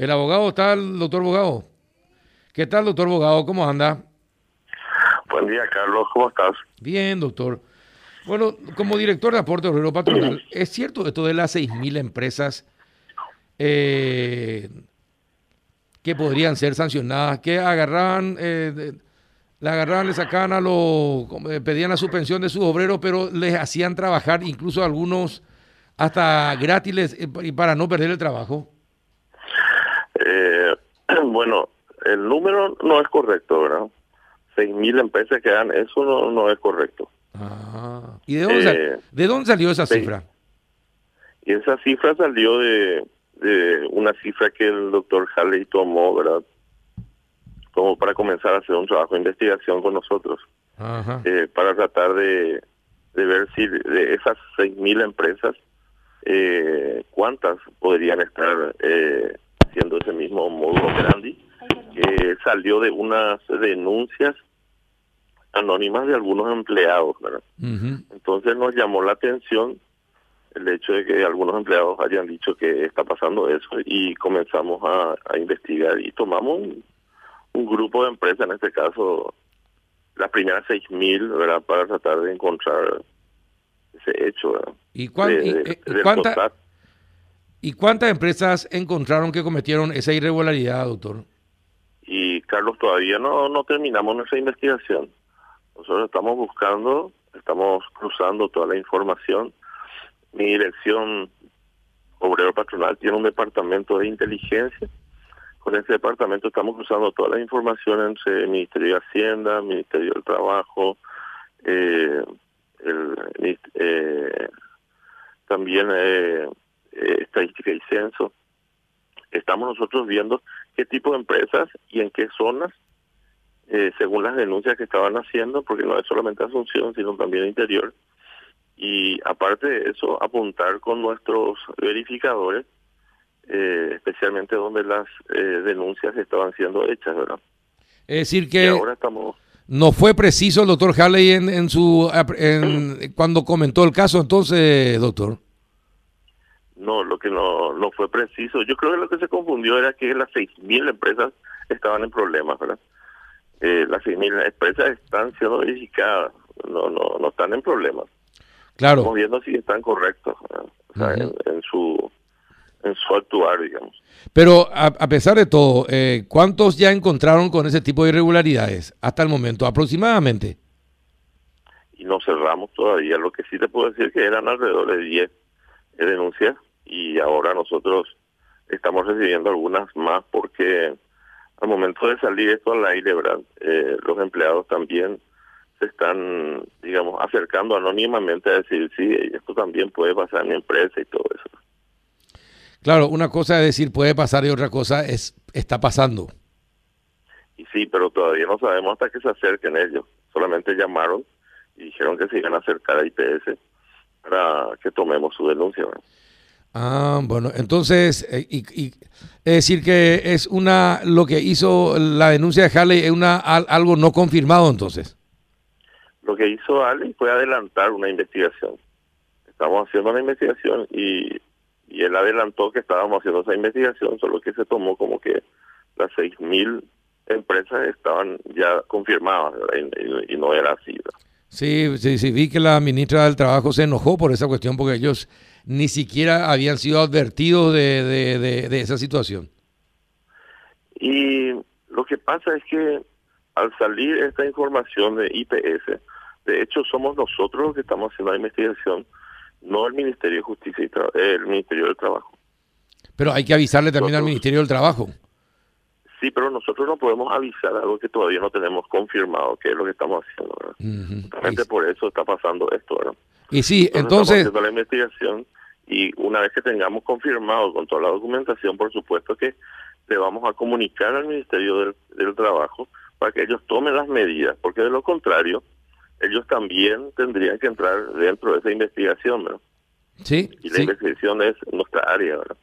El abogado está el doctor Bogado. ¿Qué tal, doctor Bogado? ¿Cómo anda? Buen día, Carlos. ¿Cómo estás? Bien, doctor. Bueno, como director de aporte obrero patronal, ¿es cierto esto de las 6.000 empresas eh, que podrían ser sancionadas, que agarraban, eh, le agarraban, le sacaban a los, eh, pedían la suspensión de sus obreros, pero les hacían trabajar incluso algunos hasta gratis y para no perder el trabajo? bueno, el número no es correcto, ¿verdad? 6.000 empresas que dan, eso no, es correcto. Ah, ¿Y de dónde, salió esa cifra? Y esa cifra salió de, una cifra que el doctor Halley tomó, ¿verdad? Como para comenzar a hacer un trabajo de investigación con nosotros. Eh, para tratar de, ver si de esas 6.000 empresas, eh, cuántas podrían estar eh, ese mismo módulo grande que salió de unas denuncias anónimas de algunos empleados, ¿verdad? Entonces nos llamó la atención el hecho de que algunos empleados hayan dicho que está pasando eso y comenzamos a, investigar y tomamos un, grupo de empresas, en este caso las primeras 6.000, ¿verdad? Para tratar de encontrar ese hecho, ¿Y, eh, ¿Y cuántas empresas encontraron que cometieron esa irregularidad, doctor? Y Carlos, todavía no, terminamos nuestra investigación. Nosotros estamos buscando, estamos cruzando toda la información. Mi dirección obrero patronal tiene un departamento de inteligencia. Con ese departamento estamos cruzando toda la información entre el Ministerio de Hacienda, Ministerio del Trabajo, eh, el, eh, también eh, estadística y censo. Estamos nosotros viendo qué tipo de empresas y en qué zonas, eh, según las denuncias que estaban haciendo, porque no es solamente Asunción, sino también interior. Y aparte de eso, apuntar con nuestros verificadores, eh, especialmente donde las eh, denuncias estaban siendo hechas, ¿verdad? Es decir que... ahora estamos... No fue preciso el doctor Halley en, en su en, cuando comentó el caso, entonces, doctor. No, lo que no, no fue preciso. Yo creo que lo que se confundió era que las 6.000 empresas estaban en problemas, ¿verdad? Eh, las 6.000 empresas están siendo verificadas, no, no, no están en problemas. Claro. Estamos viendo si están correctos en, su en su actuar, digamos. Pero a, pesar de todo, eh, ¿cuántos ya encontraron con ese tipo de irregularidades hasta el momento, aproximadamente? Y no cerramos todavía. Lo que sí te puedo decir que eran alrededor de 10 denuncias y ahora nosotros estamos recibiendo algunas más porque al momento de salir esto al aire, ¿verdad? Eh, los empleados también se están, digamos, acercando anónimamente a decir, sí, esto también puede pasar en mi empresa y todo eso. Claro, una cosa es decir puede pasar y otra cosa es está pasando. Y sí, pero todavía no sabemos hasta que se acerquen ellos. Solamente llamaron y dijeron que se iban a acercar a IPS para que tomemos su denuncia. ¿verdad? Ah, bueno, entonces, eh, y, es decir que es una, lo que hizo la denuncia de Halley es una, algo no confirmado entonces. Lo que hizo Halley fue adelantar una investigación. Estamos haciendo una investigación y, y él adelantó que estábamos haciendo esa investigación, solo que se tomó como que las 6.000 empresas estaban ya confirmadas y, no era así. Sí, sí, sí, vi que la ministra del Trabajo se enojó por esa cuestión porque ellos ni siquiera habían sido advertidos de, de, esa situación. Y lo que pasa es que al salir esta información de IPS, de hecho somos nosotros los que estamos haciendo la investigación, no el Ministerio de Justicia y el Ministerio del Trabajo. Pero hay que avisarle también al Ministerio del Trabajo. Sí, pero nosotros no podemos avisar algo que todavía no tenemos confirmado, que es lo que estamos haciendo. Justamente por eso está pasando esto. ¿verdad? Y sí, entonces... Estamos haciendo la investigación y una vez que tengamos confirmado con toda la documentación, por supuesto que le vamos a comunicar al Ministerio del, Trabajo para que ellos tomen las medidas, porque de lo contrario, ellos también tendrían que entrar dentro de esa investigación, ¿verdad? Sí. Y la investigación es nuestra área, ¿verdad?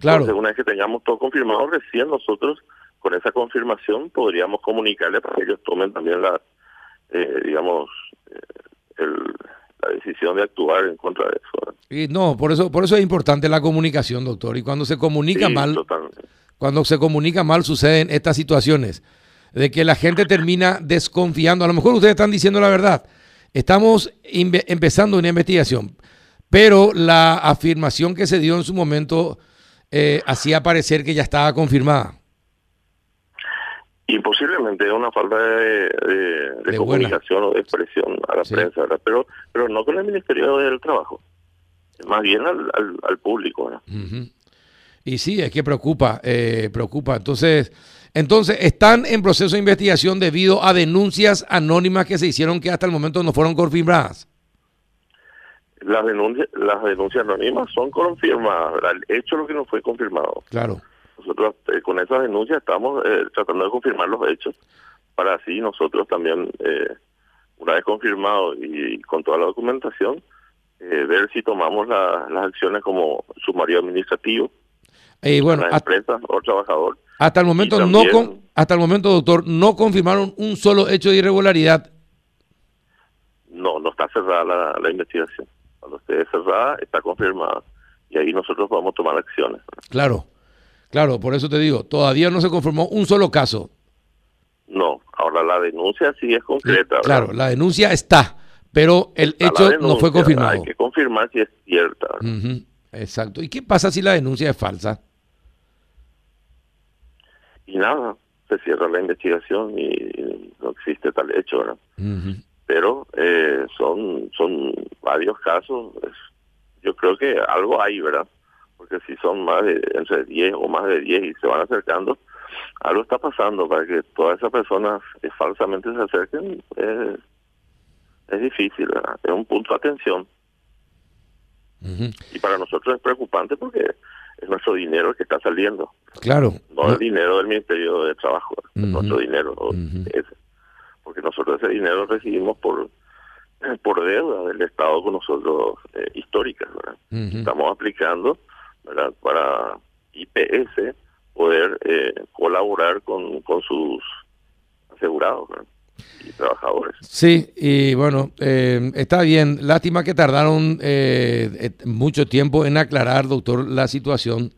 Claro. Entonces, una vez que tengamos todo confirmado, recién nosotros con esa confirmación podríamos comunicarle para que ellos tomen también la, eh, digamos, eh, la decisión de actuar en contra de eso. Y no, por eso, por eso es importante la comunicación, doctor. Y cuando se comunica mal, cuando se comunica mal suceden estas situaciones, de que la gente termina desconfiando. A lo mejor ustedes están diciendo la verdad. Estamos empezando una investigación, pero la afirmación que se dio en su momento eh, hacía parecer que ya estaba confirmada. Y posiblemente una falta de, comunicación o de expresión a la prensa, pero pero no con el Ministerio del Trabajo, más bien al, al, público. Y sí, es que preocupa, eh, preocupa. Entonces, entonces, están en proceso de investigación debido a denuncias anónimas que se hicieron que hasta el momento no fueron confirmadas. Las denuncias, las denuncias anónimas son confirmadas, el hecho es lo que no fue confirmado. Claro. Nosotros eh, con esas denuncias estamos eh, tratando de confirmar los hechos para así nosotros también, eh, una vez confirmado y con toda la documentación, ver si tomamos las acciones como sumario administrativo, y bueno, la empresa o trabajador. Hasta el momento no con, hasta el momento, doctor, no confirmaron un solo hecho de irregularidad. No, no está cerrada la, la investigación. Cuando esté cerrada, está confirmada. Y ahí nosotros vamos a tomar acciones. Claro. Claro, por eso te digo, todavía no se conformó un solo caso. No, ahora la denuncia sí es concreta. claro, la denuncia está, pero el hecho no fue confirmado. Hay que confirmar si es cierta. Exacto. ¿Y qué pasa si la denuncia es falsa? Y nada, se cierra la investigación y no existe tal hecho, ¿verdad? Pero eh, son, son varios casos. yo creo que algo hay, ¿verdad? Porque si son más de entre 10 o más de 10 y se van acercando, algo está pasando para que todas esas personas eh, falsamente se acerquen. es difícil, es un punto de atención. Y para nosotros es preocupante porque es nuestro dinero el que está saliendo. Claro. No, el dinero del Ministerio de Trabajo, es nuestro dinero. Porque nosotros ese dinero recibimos por por deuda del Estado con nosotros eh, históricas. Estamos aplicando para IPS poder eh, colaborar con, con sus asegurados y trabajadores. Sí, y bueno, eh, está bien. Lástima que tardaron eh, mucho tiempo en aclarar, doctor, la situación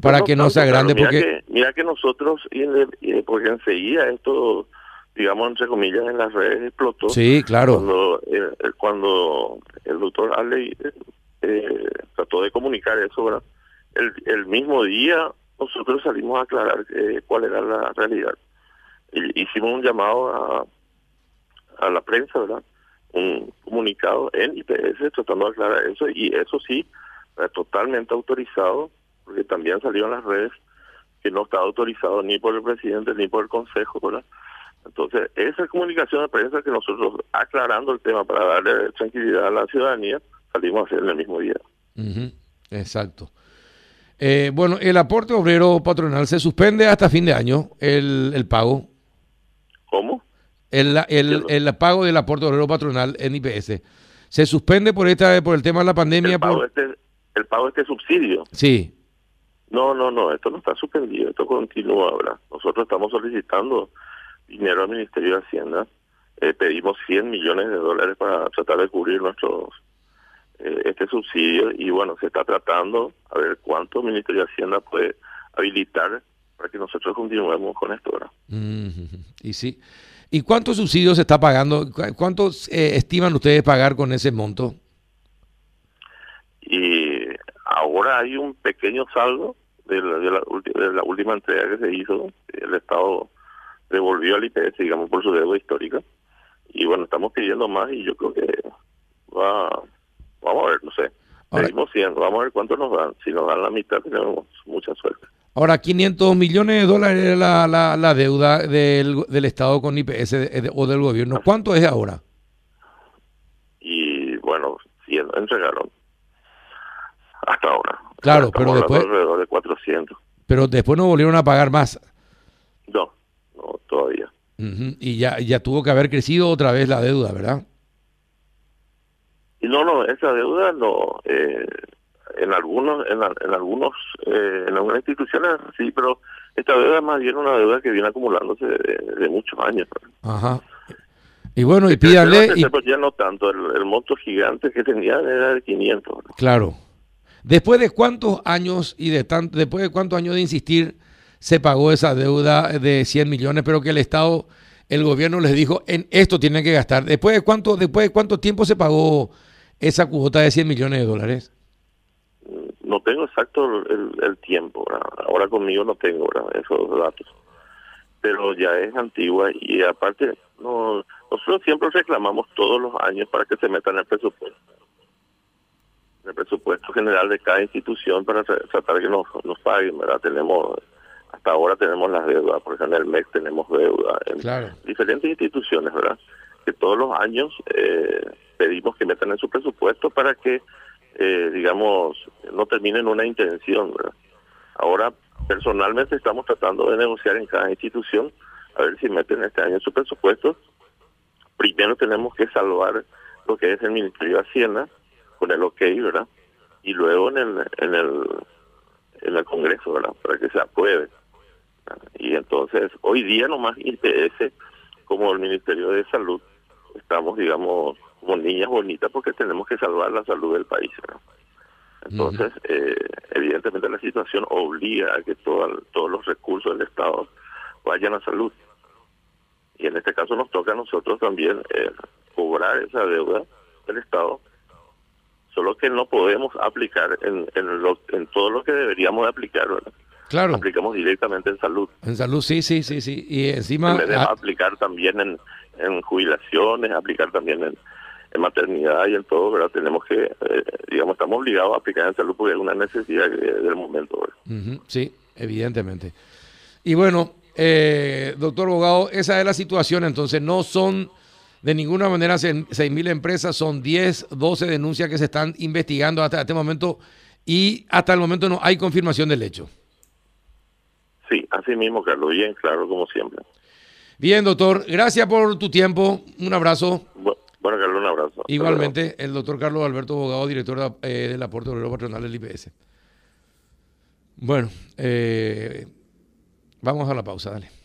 para que no sea grande. Mira porque que, mira que nosotros, y, porque enseguida esto, digamos, entre comillas, en las redes explotó. Sí, claro. Cuando, cuando el doctor Ale eh, de comunicar eso, ¿verdad? El, el mismo día nosotros salimos a aclarar eh, cuál era la realidad. hicimos un llamado a, a la prensa, ¿verdad? Un comunicado en IPS tratando de aclarar eso y eso sí, totalmente autorizado, porque también salió en las redes que no estaba autorizado ni por el presidente ni por el consejo, ¿verdad? Entonces, esa comunicación de prensa que nosotros aclarando el tema para darle tranquilidad a la ciudadanía, salimos a hacer en el mismo día. Exacto. Eh, bueno, el aporte obrero patronal se suspende hasta fin de año, el, el pago. ¿Cómo? El, el, el, pago del aporte obrero patronal en IPS. ¿Se suspende por esta por el tema de la pandemia? El pago, por... este, el pago este subsidio. Sí. No, no, no, esto no está suspendido, esto continúa ahora. Nosotros estamos solicitando dinero al Ministerio de Hacienda. Eh, pedimos 100 millones de dólares para tratar de cubrir nuestros eh, este subsidio y bueno, se está tratando a ver cuánto el Ministerio de Hacienda puede habilitar para que nosotros continuemos con esto. ¿verdad? Y sí. ¿Y cuántos subsidios se está pagando? ¿Cuántos eh, estiman ustedes pagar con ese monto? Y ahora hay un pequeño saldo de la, de la, última entrega que se hizo. El Estado devolvió al IPS, digamos, por su deuda histórica. Y bueno, estamos pidiendo más y yo creo que va Vamos a ver, no sé. Pedimos 100, vamos a ver cuánto nos dan. Si nos dan la mitad, tenemos mucha suerte. Ahora, 500 millones de dólares es la, la, la, deuda del, del Estado con IPS o del gobierno. ¿Cuánto es ahora? Y bueno, 100 entregaron hasta ahora. Claro, pero después... Alrededor de 400. Pero después no volvieron a pagar más. No, no, todavía. Y ya, ya tuvo que haber crecido otra vez la deuda, ¿verdad? No, no, esa deuda no. Eh, en algunos, en, algunos, eh, en algunas instituciones sí, pero esta deuda es más bien una deuda que viene acumulándose de, muchos años. Ajá. Y bueno, y pídale... Y... ya no tanto, el, monto gigante que tenían era de 500. Claro. Después de cuántos años y de tanto, después de cuántos años de insistir, se pagó esa deuda de 100 millones, pero que el Estado, el gobierno les dijo, en esto tienen que gastar. ¿Después de cuánto, después de cuánto tiempo se pagó esa cuota de 100 millones de dólares? No tengo exacto el, tiempo, ahora conmigo no tengo esos datos, pero ya es antigua y aparte no, nosotros siempre reclamamos todos los años para que se metan en el presupuesto el presupuesto general de cada institución para tratar que nos, nos paguen, ¿verdad? Tenemos, hasta ahora tenemos las deudas, por ejemplo en el MEC tenemos deuda, en diferentes instituciones, ¿verdad? Que todos los años eh, pedimos que metan en su presupuesto para que, eh, digamos, no terminen una intención, ¿verdad? Ahora, personalmente estamos tratando de negociar en cada institución a ver si meten este año en su presupuesto. Primero tenemos que salvar lo que es el Ministerio de Hacienda, con el ok, ¿verdad? Y luego en el, en el, en el Congreso, ¿verdad? Para que se apruebe. Y entonces, hoy día nomás IPS, como el Ministerio de Salud, estamos, digamos, como niñas bonitas porque tenemos que salvar la salud del país. Entonces, eh, evidentemente la situación obliga a que todo, todos los recursos del Estado vayan a salud. Y en este caso nos toca a nosotros también eh, cobrar esa deuda del Estado solo que no podemos aplicar en, en, todo lo que deberíamos aplicar, ¿verdad? Claro. Aplicamos directamente en salud. En salud, sí, sí, sí, sí. Y encima... En aplicar también en, en jubilaciones, aplicar también en, en maternidad y en todo, ¿verdad? Tenemos que, eh, digamos, estamos obligados a aplicar en salud porque es una necesidad del momento, sí, evidentemente. Y bueno, eh, doctor Bogado, esa es la situación, entonces no son de ninguna manera 6.000 empresas, son 10, 12 denuncias que se están investigando hasta este momento y hasta el momento no hay confirmación del hecho. Sí, así mismo, Carlos, bien claro, como siempre. Bien, doctor, gracias por tu tiempo, un abrazo. Bueno, Carlos, un abrazo. Igualmente, el doctor Carlos Alberto Bogado, director eh, del aporte obrero patronal del IPS. Bueno, eh, vamos a la pausa, dale.